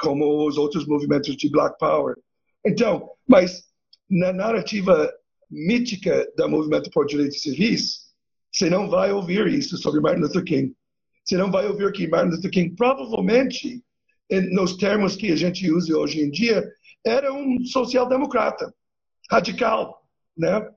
como os outros movimentos de Black Power. Então, mas na narrativa mítica do movimento por direitos civis, você não vai ouvir isso sobre Martin Luther King. Você não vai ouvir que Martin Luther King, provavelmente, nos termos que a gente usa hoje em dia, era um social-democrata, radical, né?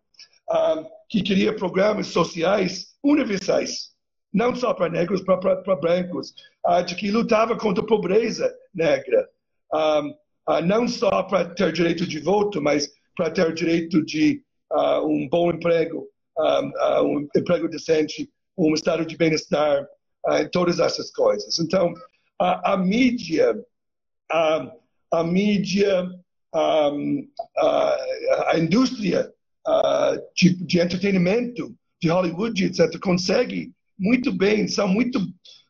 Ah, que queria programas sociais universais, não só para negros, para brancos, ah, de que lutava contra a pobreza negra, ah, ah não só para ter direito de voto, mas para ter direito de uh, um bom emprego, um, emprego decente, um estado de bem-estar, todas essas coisas. Então, a, a mídia, a, a mídia, a, a, indústria de, de entretenimento, de Hollywood, etc., consegue muito bem, são muito,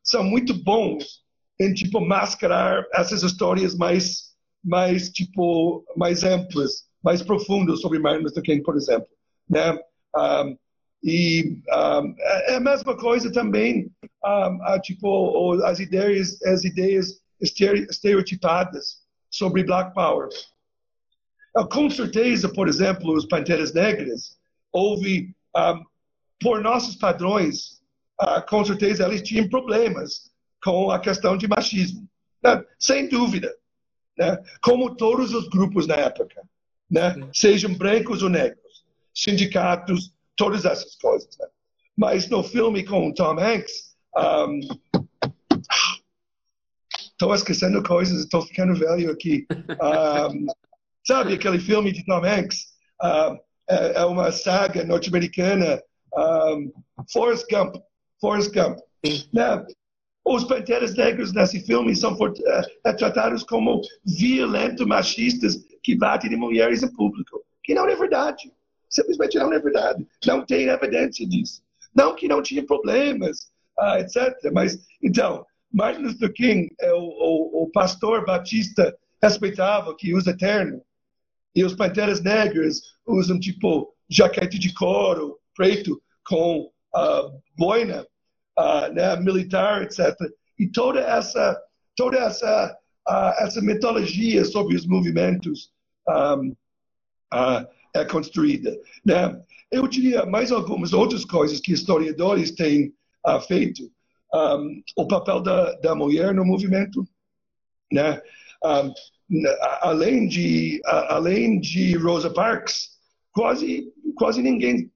são muito bons em tipo mascarar essas histórias mais, mais tipo mais amplas mais profundo sobre Martin Luther King, por exemplo. Né? Um, e um, é, é a mesma coisa também, um, a, tipo, as ideias, as ideias estereotipadas sobre Black Power. Ah, com certeza, por exemplo, os Panteras Negras, houve, por nossos padrões, uh, com certeza eles tinham problemas com a questão de machismo. Né? Sem dúvida. Né? Como todos os grupos na época né? sejam brancos ou negros, sindicatos, todas essas coisas. Né? Mas no filme com Tom Hanks, estou um, esquecendo coisas, estou ficando velho aqui. Um, sabe aquele filme de Tom Hanks? Um, é, é, uma saga norte-americana, um, Forrest Gump. Forrest Gump. Né? Os Panteras Negros nesse filme são é, tratados como violentos machistas que batem em mulheres em público. Que não é verdade. Simplesmente não é verdade. Não tem evidência disso. Não que não tinha problemas, uh, etc. Mas, então, Martin Luther King é o, o, o pastor batista respeitável que usa terno. E os Panteras Negras usam, tipo, jaquete de couro preto com uh, boina uh, né, militar, etc. E toda essa, toda essa, uh, essa mitologia sobre os movimentos um, é construída. Né? Eu diria mais algumas outras coisas que historiadores têm feito. Um, o papel da, da mulher no movimento, né? Um, além de além de Rosa Parks, quase quase ninguém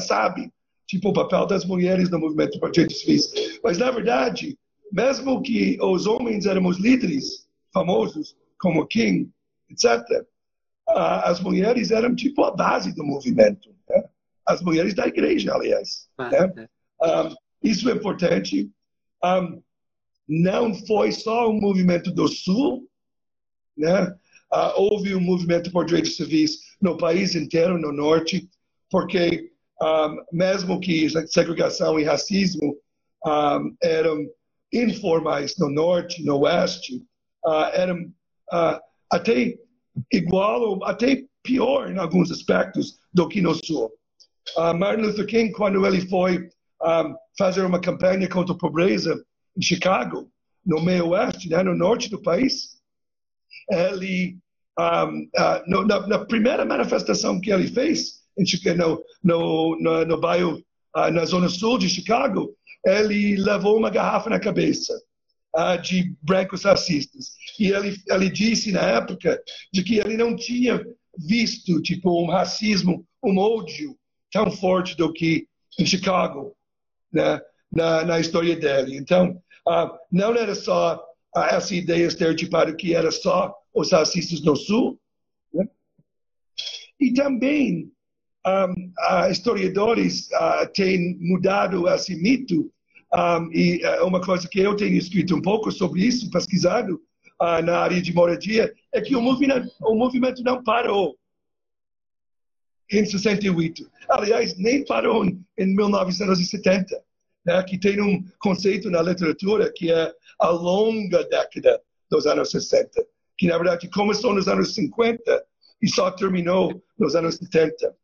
sabe tipo o papel das mulheres no movimento para direitos civis. Mas na verdade, mesmo que os homens éramos líderes famosos como King, etc as mulheres eram tipo a base do movimento. Né? As mulheres da igreja, aliás. Ah, né? É. um, isso é importante. Um, não foi só um movimento do Sul, né? Uh, houve um movimento por direitos civis no país inteiro, no Norte, porque um, mesmo que segregação e racismo um, eram informais no Norte, no Oeste, eram até igual ou até pior em alguns aspectos do que no Sul. Martin Luther King, quando ele foi ah, fazer uma campanha contra a pobreza em Chicago, no meio oeste, né, no norte do país, ele, um, uh, no, na, na, primeira manifestação que ele fez em, no, no, no, no bairro, uh, na zona sul de Chicago, ele levou uma garrafa na cabeça uh, de brancos racistas. E ele, ele disse na época de que ele não tinha visto tipo um racismo, um ódio tão forte do que em Chicago, né, na, na história dele. Então, uh, não era só uh, essa ideia estereotipada que era só os racistas no Sul, né? e também um, uh, historiadores uh, têm mudado esse mito um, e uh, uma coisa que eu tenho escrito um pouco sobre isso, pesquisado, na área de moradia é que o movimento, o movimento não parou em 68. Aliás, nem parou em 1970. Né, que tem um conceito na literatura que é a longa década dos anos 60, que na verdade começou nos anos 50 e só terminou nos anos 70.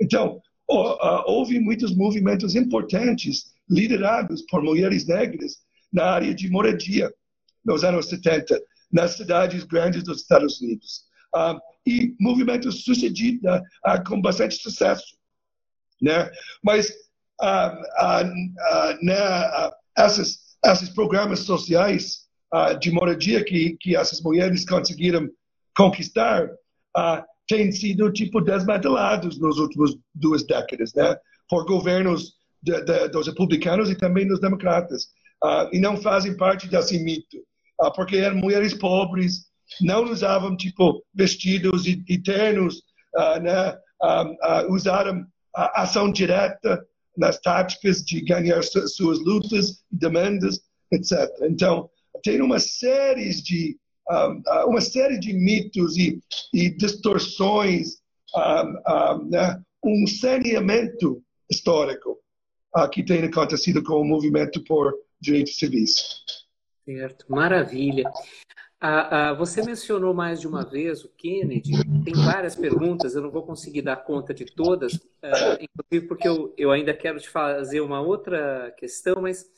Então, houve muitos movimentos importantes liderados por mulheres negras na área de moradia nos anos 70, nas cidades grandes dos Estados Unidos. Uh, e movimentos sucedidos uh, com bastante sucesso. Né? Mas uh, né, esses, esses programas sociais de moradia que, que essas mulheres conseguiram conquistar têm sido tipo desmantelados nos últimos duas décadas, né? Por governos de, de, dos republicanos e também dos democratas uh, e não fazem parte desse mito, uh, porque eram mulheres pobres, não usavam tipo vestidos e, e ternos, uh, né? usaram ação direta nas táticas de ganhar su suas lutas, demandas, etc. Então tem uma série de um, uma série de mitos e, e distorções, um, um, né? um saneamento histórico uh, que tem acontecido com o movimento por direitos civis. Certo, maravilha. Ah, ah, você mencionou mais de uma vez o Kennedy. Tem várias perguntas, eu não vou conseguir dar conta de todas, ah, inclusive porque eu, eu ainda quero te fazer uma outra questão, mas,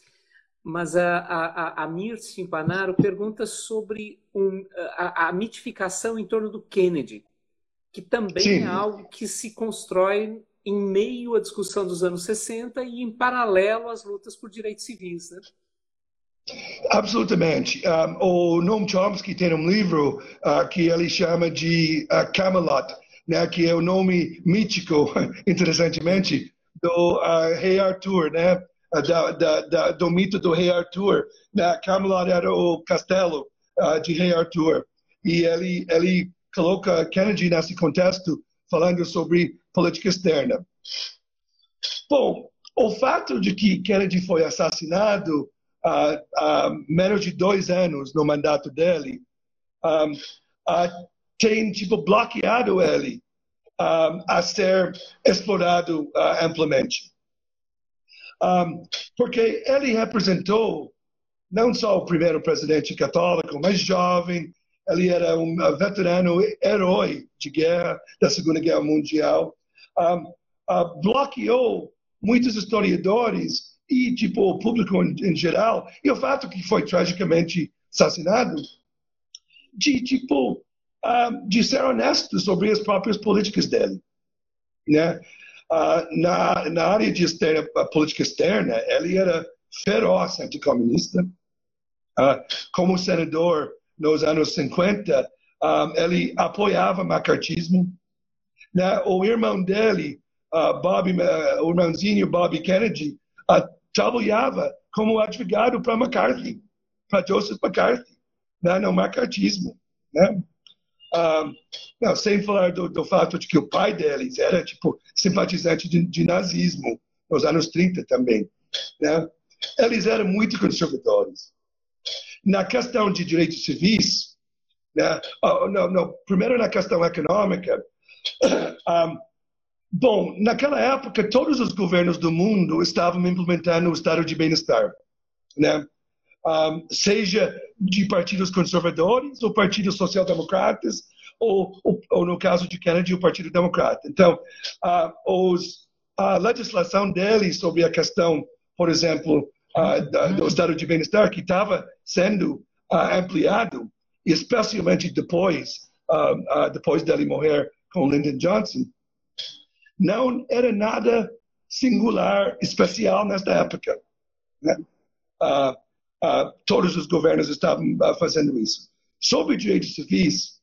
mas a, a, a Mirce Impanaro pergunta sobre um, a, a, mitificação em torno do Kennedy, que também Sim. é algo que se constrói em meio à discussão dos anos 60 e em paralelo às lutas por direitos civis. Né? Absolutamente. Um, o Noam Chomsky tem um livro uh, que ele chama de uh, Camelot, né, que é o nome mítico, interessantemente, do uh, Rei Arthur, né, da, da, da, do mito do Rei Arthur. Né, Camelot era o castelo de Rei Arthur. E ele, ele coloca Kennedy nesse contexto, falando sobre política externa. Bom, o fato de que Kennedy foi assassinado uh, uh, menos de dois anos no mandato dele, um, uh, tem tipo bloqueado ele um, a ser explorado amplamente. Um, porque ele representou não só o primeiro presidente católico, mas jovem, ele era um veterano herói de guerra, da Segunda Guerra Mundial, um, uh, bloqueou muitos historiadores e tipo o público em, em, geral e o fato que foi tragicamente assassinado de tipo uh, de ser honesto sobre as próprias políticas dele né uh, na, na área de externa, política externa ele era feroz anticomunista uh, como senador nos anos 50 um, ele apoiava macartismo né? o irmão dele uh, o irmãozinho Bob Kennedy trabalhava como advogado para McCarthy, para Joseph McCarthy, né, no macartismo. Né? Um, não, sem falar do, do, fato de que o pai deles era tipo simpatizante de, de nazismo nos anos 30 também. Né? Eles eram muito conservadores. Na questão de direitos civis, né? oh, não, não, primeiro na questão econômica, um, Bom, naquela época, todos os governos do mundo estavam implementando o estado de bem-estar, né? Um, seja de partidos conservadores ou partidos social-democratas, ou, ou, ou, no caso de Kennedy, o Partido Democrata. Então, uh, os, a legislação dele sobre a questão, por exemplo, uh, da, do estado de bem-estar, que estava sendo uh, ampliado, especialmente depois, depois dele morrer com Lyndon Johnson, não era nada singular, especial nesta época. Né? Uh, uh, todos os governos estavam uh, fazendo isso. Sobre direitos civis,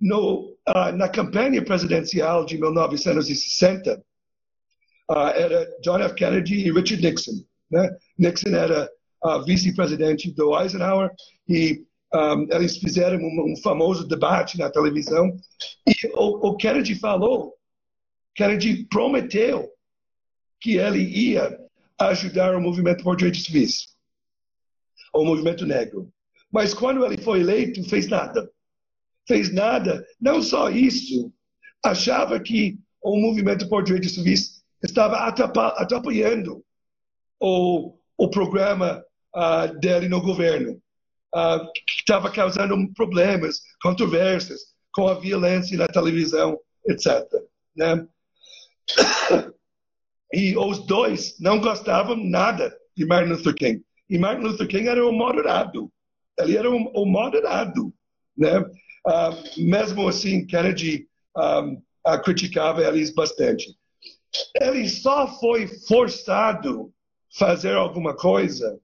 no, na campanha presidencial de 1960, era John F. Kennedy e Richard Nixon. Né? Nixon era vice-presidente do Eisenhower e um, eles fizeram um, um, famoso debate na televisão e o, o Kennedy falou Kennedy prometeu que ele ia ajudar o movimento por direitos civis, o movimento negro. Mas quando ele foi eleito, fez nada. Fez nada. Não só isso, achava que o movimento por direitos civis estava atrapalhando o, o programa uh, dele no governo, uh, que estava causando problemas, controvérsias com a violência na televisão, etc. Né? E os dois não gostavam nada de Martin Luther King. E Martin Luther King era um moderado. Ele era um, moderado. Né? Uh, mesmo assim, Kennedy um, uh, criticava eles bastante. Ele só foi forçado a fazer alguma coisa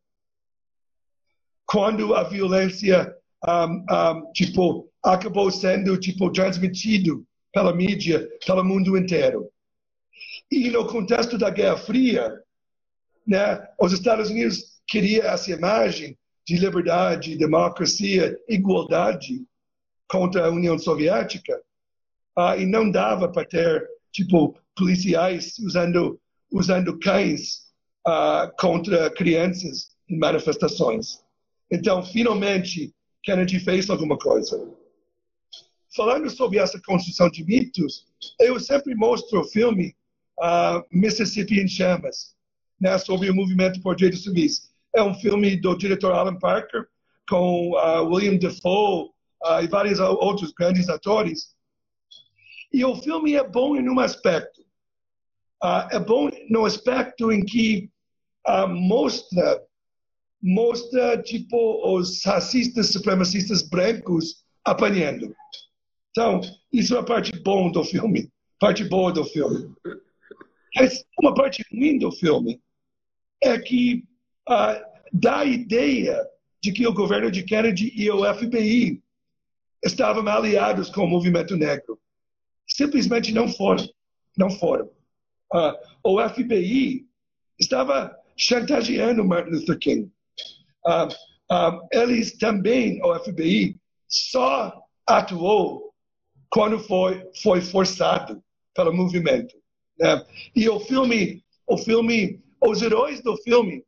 quando a violência um, um, tipo acabou sendo tipo transmitido pela mídia pelo mundo inteiro. E no contexto da Guerra Fria, né, os Estados Unidos queria essa imagem de liberdade, democracia, igualdade contra a União Soviética, uh, e não dava para ter tipo policiais usando usando cães uh, contra crianças em manifestações. Então, finalmente, Kennedy fez alguma coisa. Falando sobre essa construção de mitos, eu sempre mostro o filme uh, Mississippi Chamas, né, sobre o movimento por direitos civis. É um filme do diretor Alan Parker, com uh, William Defoe uh, e vários outros grandes atores. E o filme é bom em um aspecto. Uh, é bom no aspecto em que mostra mostra tipo os racistas supremacistas brancos apanhando. Então, isso é a parte boa do filme, parte boa do filme. Mas uma parte ruim do filme é que uh, dá a ideia de que o governo de Kennedy e o FBI estavam aliados com o movimento negro. Simplesmente não foram. Não foram. Uh, o FBI estava chantageando Martin Luther King. Uh, eles também, o FBI, só atuou quando foi, foi forçado pelo movimento. Né? E o filme, o filme, os heróis do filme,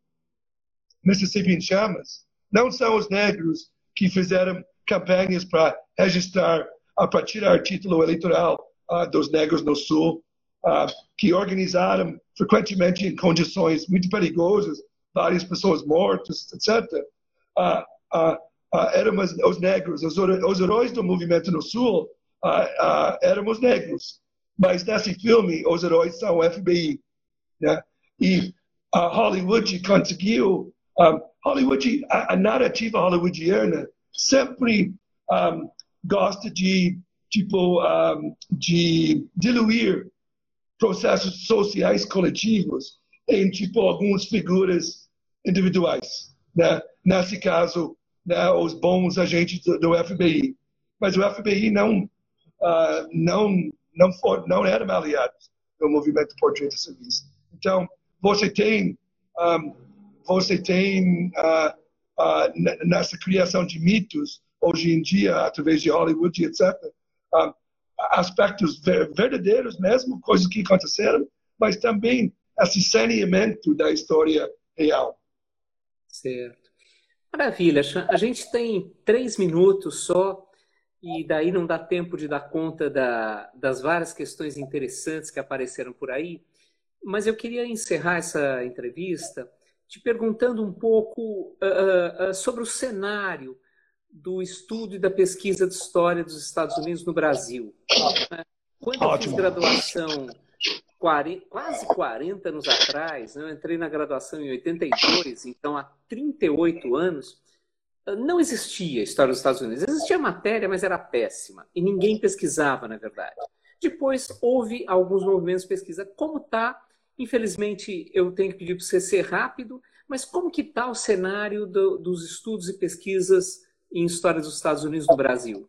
Mississippi em Chamas, não são os negros que fizeram campanhas para registrar, para tirar título eleitoral uh, dos negros no Sul, uh, que organizaram frequentemente em condições muito perigosas, várias pessoas mortas, etc. Uh, éramos os negros, os, os, heróis do movimento no Sul éramos negros. Mas nesse filme, os heróis são o FBI. Né? E a Hollywood conseguiu. Um, Hollywood, a, a narrativa hollywoodiana sempre um, gosta de tipo um, de diluir processos sociais coletivos em tipo algumas figuras individuais, né? Nesse caso, né, os bons agentes do, do FBI. Mas o FBI não uh, não não não eram aliados do movimento por direitos civis. Então, você tem um, você tem uh, uh, nessa criação de mitos hoje em dia através de Hollywood etc um, aspectos ver, verdadeiros mesmo coisas que aconteceram mas também esse saneamento da história real. Certo. Maravilha a gente tem três minutos só e daí não dá tempo de dar conta da, das várias questões interessantes que apareceram por aí. Mas eu queria encerrar essa entrevista te perguntando um pouco uh, uh, sobre o cenário do estudo e da pesquisa de história dos Estados Unidos no Brasil. Quando eu fiz graduação 40, quase 40 anos atrás, né, eu entrei na graduação em 82, então há 38 anos, não existia história dos Estados Unidos. Existia matéria, mas era péssima. E ninguém pesquisava, na verdade. Depois houve alguns movimentos de pesquisa. Como está? Infelizmente, eu tenho que pedir para você ser rápido, mas como que está o cenário do, dos estudos e pesquisas em história dos Estados Unidos no Brasil?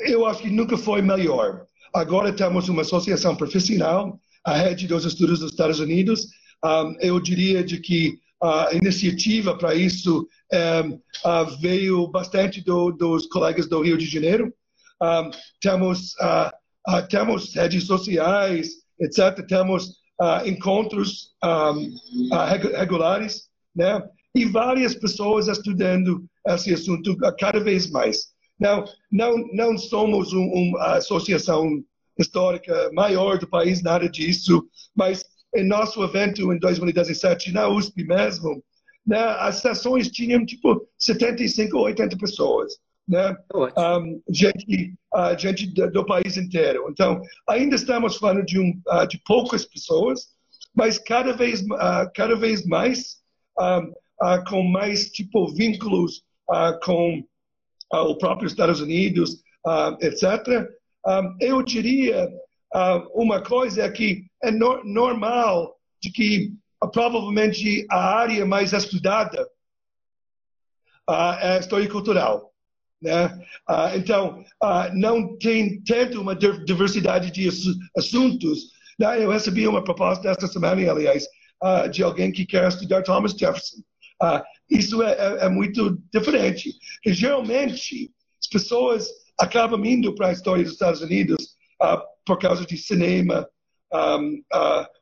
Eu acho que nunca foi melhor. Agora temos uma associação profissional, a rede dos estudos dos Estados Unidos. Um, eu diria de que a iniciativa para isso uh, veio bastante do, dos colegas do Rio de Janeiro. Temos, temos redes sociais, etc. Temos encontros regulares, né? e várias pessoas estudando esse assunto cada vez mais. Não, não, não somos um, uma associação histórica maior do país, nada disso, mas em nosso evento em 2017, na USP mesmo, né, as sessões tinham tipo 75 ou 80 pessoas. Né? Um, gente, uh, gente do, do, país inteiro. Então, ainda estamos falando de, um, uh, de poucas pessoas, mas cada vez, uh, cada vez mais um, com mais tipo vínculos com o próprio Estados Unidos, etc. Um, eu diria uma coisa é que é no, normal de que provavelmente a área mais estudada é a história cultural. Né? Então, não tem tanto uma diversidade de assuntos. Eu recebi uma proposta esta semana, aliás, de alguém que quer estudar Thomas Jefferson. isso é, é, é, muito diferente. E, geralmente, as pessoas acabam indo para a história dos Estados Unidos por causa de cinema, um,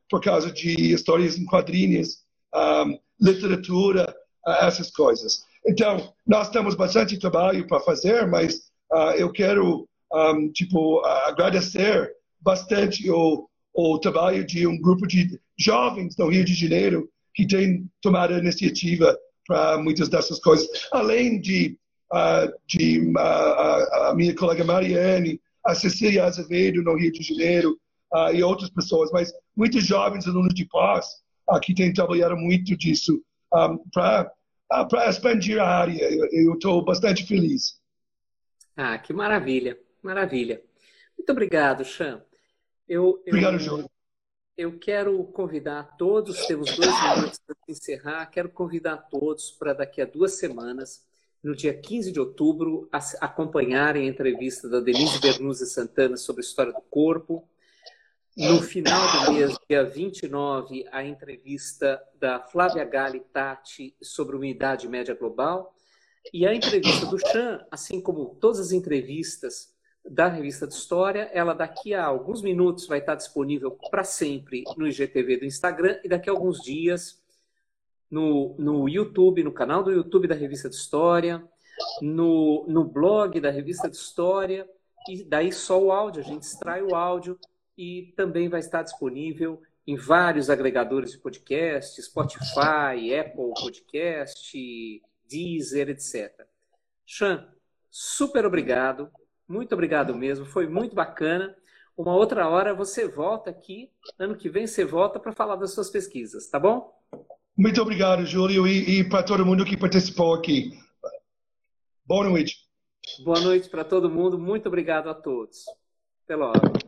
por causa de histórias em quadrinhos, um, literatura, essas coisas. Então, nós temos bastante trabalho para fazer, mas uh, eu quero, um, tipo, agradecer bastante o, o trabalho de um grupo de jovens no Rio de Janeiro que tem tomado a iniciativa para muitas dessas coisas, além de, uh, de uh, a minha colega Mariane, a Cecília Azevedo no Rio de Janeiro uh, e outras pessoas, mas muitos jovens alunos de pós que têm trabalhado muito disso um, para ah, para expandir a área. Eu estou bastante feliz. Ah, que maravilha, maravilha. Muito obrigado, Chan. Eu, eu, obrigado, Júlio. Eu quero convidar todos, temos dois minutos para encerrar, quero convidar todos para daqui a duas semanas, no dia 15 de outubro, acompanharem a entrevista da Denise Bernuzzi Santana sobre a história do corpo, no final do mês, dia 29, a entrevista da Flávia Gali Tati sobre umidade média global. E a entrevista do Chan, assim como todas as entrevistas da revista de História, ela daqui a alguns minutos vai estar disponível para sempre no IGTV do Instagram e daqui a alguns dias no, no YouTube, no canal do YouTube da revista de História, no, no blog da revista de História, e daí só o áudio, a gente extrai o áudio e também vai estar disponível em vários agregadores de podcast, Spotify, Apple Podcast, Deezer, etc. Chan, super obrigado, muito obrigado mesmo, foi muito bacana. Uma outra hora você volta aqui, ano que vem você volta para falar das suas pesquisas, tá bom? Muito obrigado, Júlio, e, e para todo mundo que participou aqui. Boa noite. Boa noite para todo mundo, muito obrigado a todos. Até logo.